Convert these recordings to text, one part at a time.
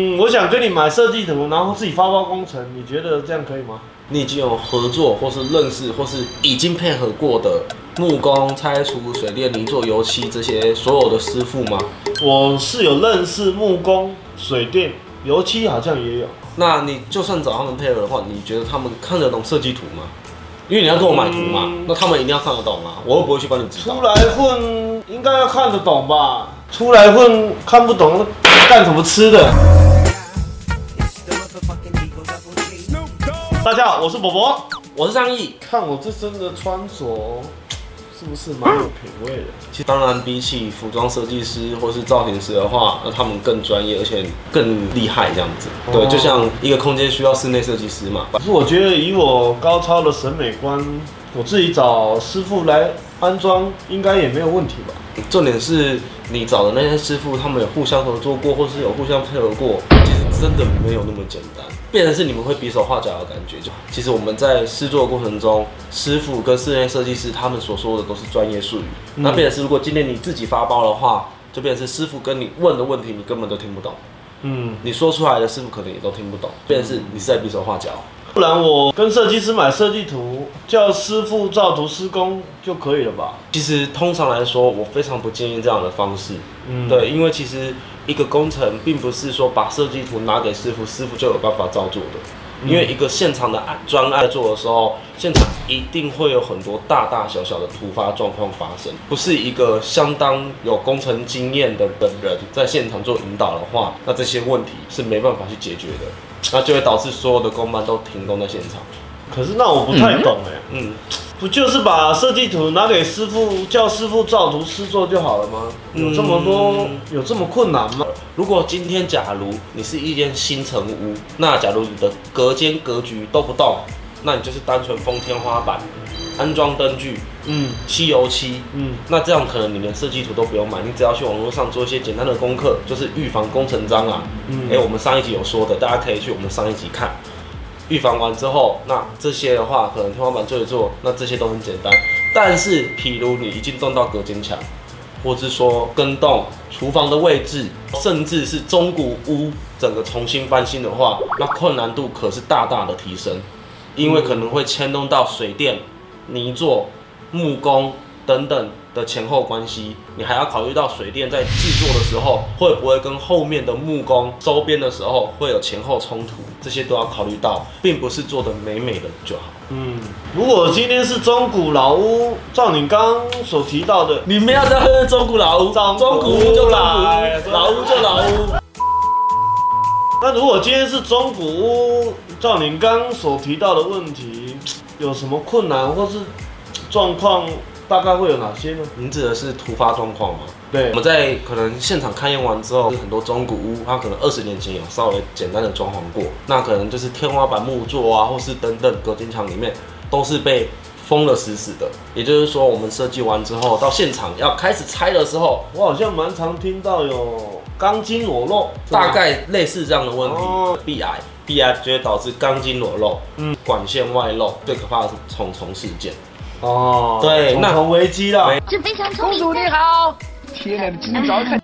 嗯，我想跟你买设计图，然后自己发包工程，你觉得这样可以吗？你已经有合作，或是认识，或是已经配合过的木工、拆除、水电、泥做、油漆这些所有的师傅吗？我是有认识木工、水电、油漆，好像也有。那你就算找他们配合的话，你觉得他们看得懂设计图吗？因为你要跟我买图嘛，嗯那他们一定要看得懂啊，我又不会去帮你指导出。来混应该要看得懂吧？出来混看不懂，干什么吃的？大家好，我是伯伯。我是张毅，看我这身的穿着，是不是蛮有品味的？其实当然比起服装设计师或是造型师的话，那他们更专业，而且更厉害这样子。对，哦就像一个空间需要室内设计师嘛，可是我觉得以我高超的审美观，我自己找师傅来安装，应该也没有问题吧？重点是你找的那些师傅，他们有互相合作过，或是有互相配合过，其实真的没有那么简单。变成是你们会比手画脚的感觉。就其实我们在试作的过程中，师傅跟室内设计师他们所说的都是专业术语。那变成是如果今天你自己发包的话，就变成是师傅跟你问的问题，你根本都听不懂。嗯，你说出来的师傅可能也都听不懂，变成是你是在比手画脚。不然我跟设计师买设计图，叫师傅照图施工就可以了吧？其实通常来说，我非常不建议这样的方式。嗯，对，因为其实一个工程并不是说把设计图拿给师傅，师傅就有办法照做的。因为一个现场的案专案做的时候，现场一定会有很多大大小小的突发状况发生，不是一个相当有工程经验的本人在现场做引导的话，那这些问题是没办法去解决的，那就会导致所有的工班都停工在现场。可是那我不太懂哎、嗯，不就是把设计图拿给师傅，叫师傅照图施做就好了吗？有这么多，嗯有这么困难吗？如果今天假如你是一间新城屋，那假如你的隔间格局都不动，那你就是单纯封天花板、安装灯具、嗯漆油漆，嗯，那这样可能你连设计图都不用买，你只要去网络上做一些简单的功课，就是预防工程蟑螂。嗯哎、我们上一集有说的，大家可以去我们上一集看。预防完之后，那这些的话，可能天花板做一做，那这些都很简单。但是，譬如你已经动到隔间墙，或是说跟动厨房的位置，甚至是中古屋整个重新翻新的话，那困难度可是大大的提升，因为可能会牵动到水电、泥作、木工等等的前后关系，你还要考虑到水电在制作的时候会不会跟后面的木工周边的时候会有前后冲突，这些都要考虑到，并不是做的美美的就好。嗯，如果今天是中古老屋，照你刚所提到的，你们要在喝中古老屋，中古中古屋就老屋，老屋就老屋。那如果今天是中古屋，照您刚刚所提到的问题，有什么困难或是状况，大概会有哪些呢？您指的是突发状况吗？对我，们在可能现场勘验完之后，很多中古屋，它可能二十年前有稍微简单的装潢过，那可能就是天花板木座啊，或是等等隔间墙里面都是被封了死死的。也就是说，我们设计完之后，到现场要开始拆的时候，我好像蛮常听到有钢筋裸露，大概类似这样的问题哦，壁癌，壁癌就会导致钢筋裸露，嗯管线外露，最可怕的是重重事件。哦，对那重重危机啦。没是非常聪明的。好，天哪，你今天早上看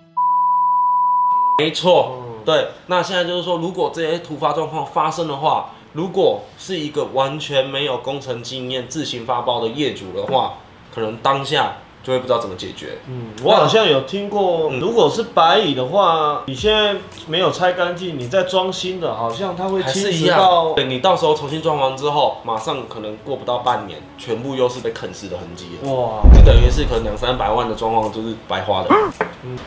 没错，嗯对。那现在就是说，如果这些突发状况发生的话，如果是一个完全没有工程经验、自行发包的业主的话，可能当下就会不知道怎么解决。嗯，我好像有听过，嗯如果是白蚁的话，你现在没有拆干净，你再装新的，好像它会侵还是一样蚀到，对你到时候重新装完之后，马上可能过不到半年，全部又是被啃食的痕迹了。哇。你等于是可能两三百万的装潢就是白花的。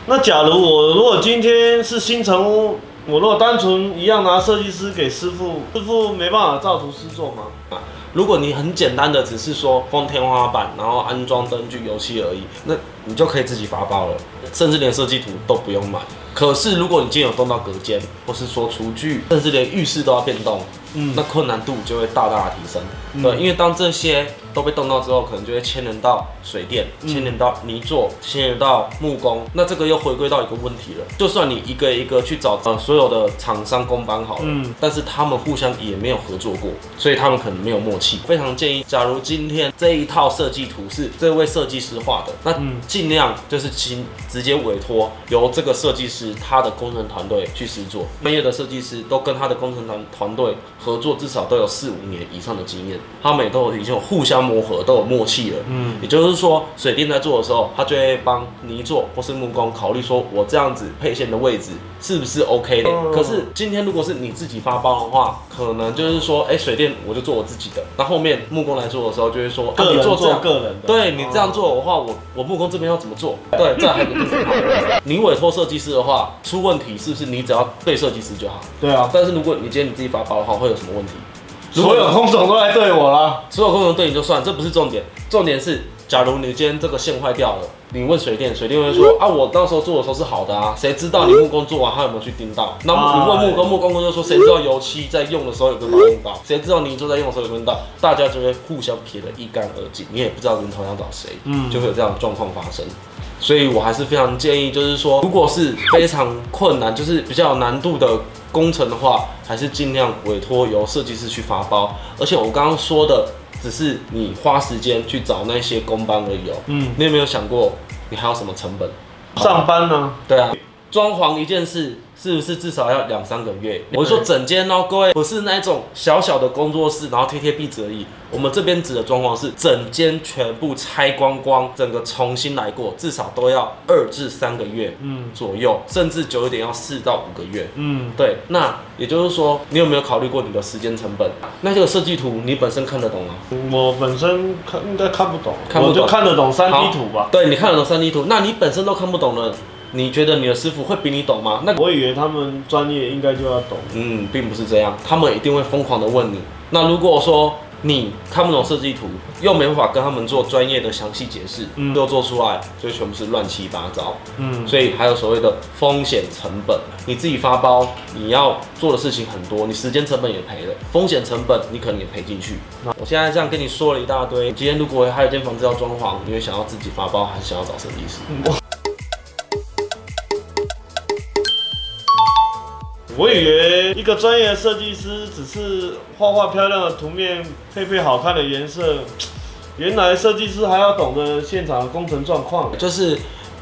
那假如我如果今天是新城屋，我若单纯一样拿设计师给师傅，师傅没办法照图师做吗？如果你很简单的只是说封天花板，然后安装灯具、油漆而已，那你就可以自己发包了，甚至连设计图都不用买。可是如果你今天有动到隔间，或是说厨具，甚至连浴室都要变动，嗯那困难度就会大大的提升。嗯对，因为当这些都被动到之后，可能就会牵连到水电，嗯牵连到泥做，牵连到木工。那这个又回归到一个问题了，就算你一个一个去找呃所有的厂商工班好了，嗯但是他们互相也没有合作过，所以他们可能没有默契。非常建议，假如今天这一套设计图是这位设计师画的，那嗯尽量就是请直接委托由这个设计师他的工程团队去制作。专业的设计师都跟他的工程团团队合作，至少都有四五年以上的经验，他们也都已经有互相磨合，都有默契了。嗯也就是说，水电在做的时候，他就会帮泥做或是木工考虑说，我这样子配线的位置是不是 OK 的？嗯可是今天如果是你自己发包的话，可能就是说，哎、水电我就做我自己的，那后面木工来做的时候就会说，啊，个人做做。个人的，对你这样做的话，我我木工这边要怎么做？对，这还有个地方。你委托设计师的话，出问题是不是你只要对设计师就好？对啊，但是如果你今天你自己发包的话，会有什么问题？所有工种都来对我啦。所有工种对你就算，这不是重点，重点是，假如你今天这个线坏掉了，你问水电，水电会说啊，我那时候做的时候是好的啊，谁知道你木工做完他有没有去盯到？那你问木工，木工就说谁知道油漆在用的时候有没有用到？谁知道泥做在用的时候有没有用到？大家就会互相撇得一干二净，你也不知道源头要找谁，嗯就会有这样的状况发生。所以我还是非常建议，就是说，如果是非常困难，就是比较有难度的工程的话，还是尽量委托由设计师去发包。而且我刚刚说的，只是你花时间去找那些工班而已哦。嗯，你有没有想过，你还有什么成本？上班呢？对啊，装潢一件事是不是至少要两三个月？我是说整间哦，各位不是那种小小的工作室，然后贴贴壁纸而已。我们这边指的装潢是整间全部拆光光，整个重新来过，至少都要二至三个月嗯左右，甚至久一点要四到五个月。嗯，对，那也就是说，你有没有考虑过你的时间成本？那这个设计图你本身看得懂吗？我本身看应该看不懂，看不懂我就看得懂三 D 图吧。对，你看得懂三 D 图，那你本身都看不懂了，你觉得你的师傅会比你懂吗？那我以为他们专业应该就要懂。嗯，并不是这样，他们一定会疯狂的问你。那如果说你看不懂设计图，又没办法跟他们做专业的详细解释，嗯又做出来就全部是乱七八糟。嗯，所以还有所谓的风险成本，你自己发包，你要做的事情很多，你时间成本也赔了，风险成本你可能也赔进去。那我现在这样跟你说了一大堆，今天如果还有间房子要装潢，你会想要自己发包，还是想要找设计师？我以为一个专业的设计师只是画画漂亮的图面，配配好看的颜色，原来设计师还要懂得现场的工程状况。就是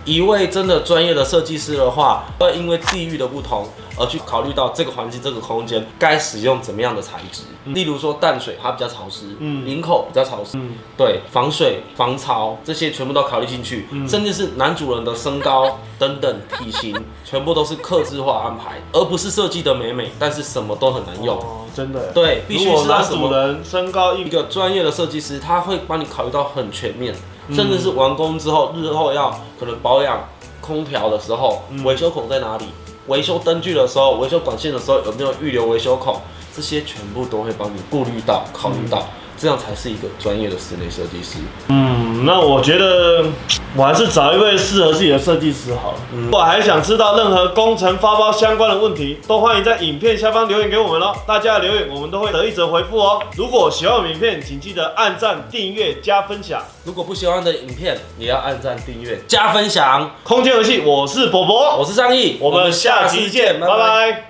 一位真的专业的设计师的话，会因为地域的不同而去考虑到这个环境、这个空间该使用怎么样的材质。例如说淡水它比较潮湿，嗯林口比较潮湿，嗯对，防水、防潮这些全部都考虑进去，嗯甚至是男主人的身高等等体型，全部都是克制化安排，而不是设计的美美，但是什么都很难用。哦，真的。对，必须是要什么主人身高一一个专业的设计师，他会帮你考虑到很全面，嗯甚至是完工之后，日后要可能保养空调的时候嗯，维修孔在哪里？维修灯具的时候，维修管线的时候有没有预留维修孔？这些全部都会帮你顾虑到、考虑到，这样才是一个专业的室内设计师。嗯，那我觉得我还是找一位适合自己的设计师好了。如果还想知道任何工程发包相关的问题，都欢迎在影片下方留言给我们哦。大家的留言我们都会得一则回复哦。如果喜欢我们影片，请记得按赞、订阅、加分享。如果不喜欢的影片，也要按赞、订阅、加分享。空间游戏，我是博博，我是张毅，我们下期见，拜拜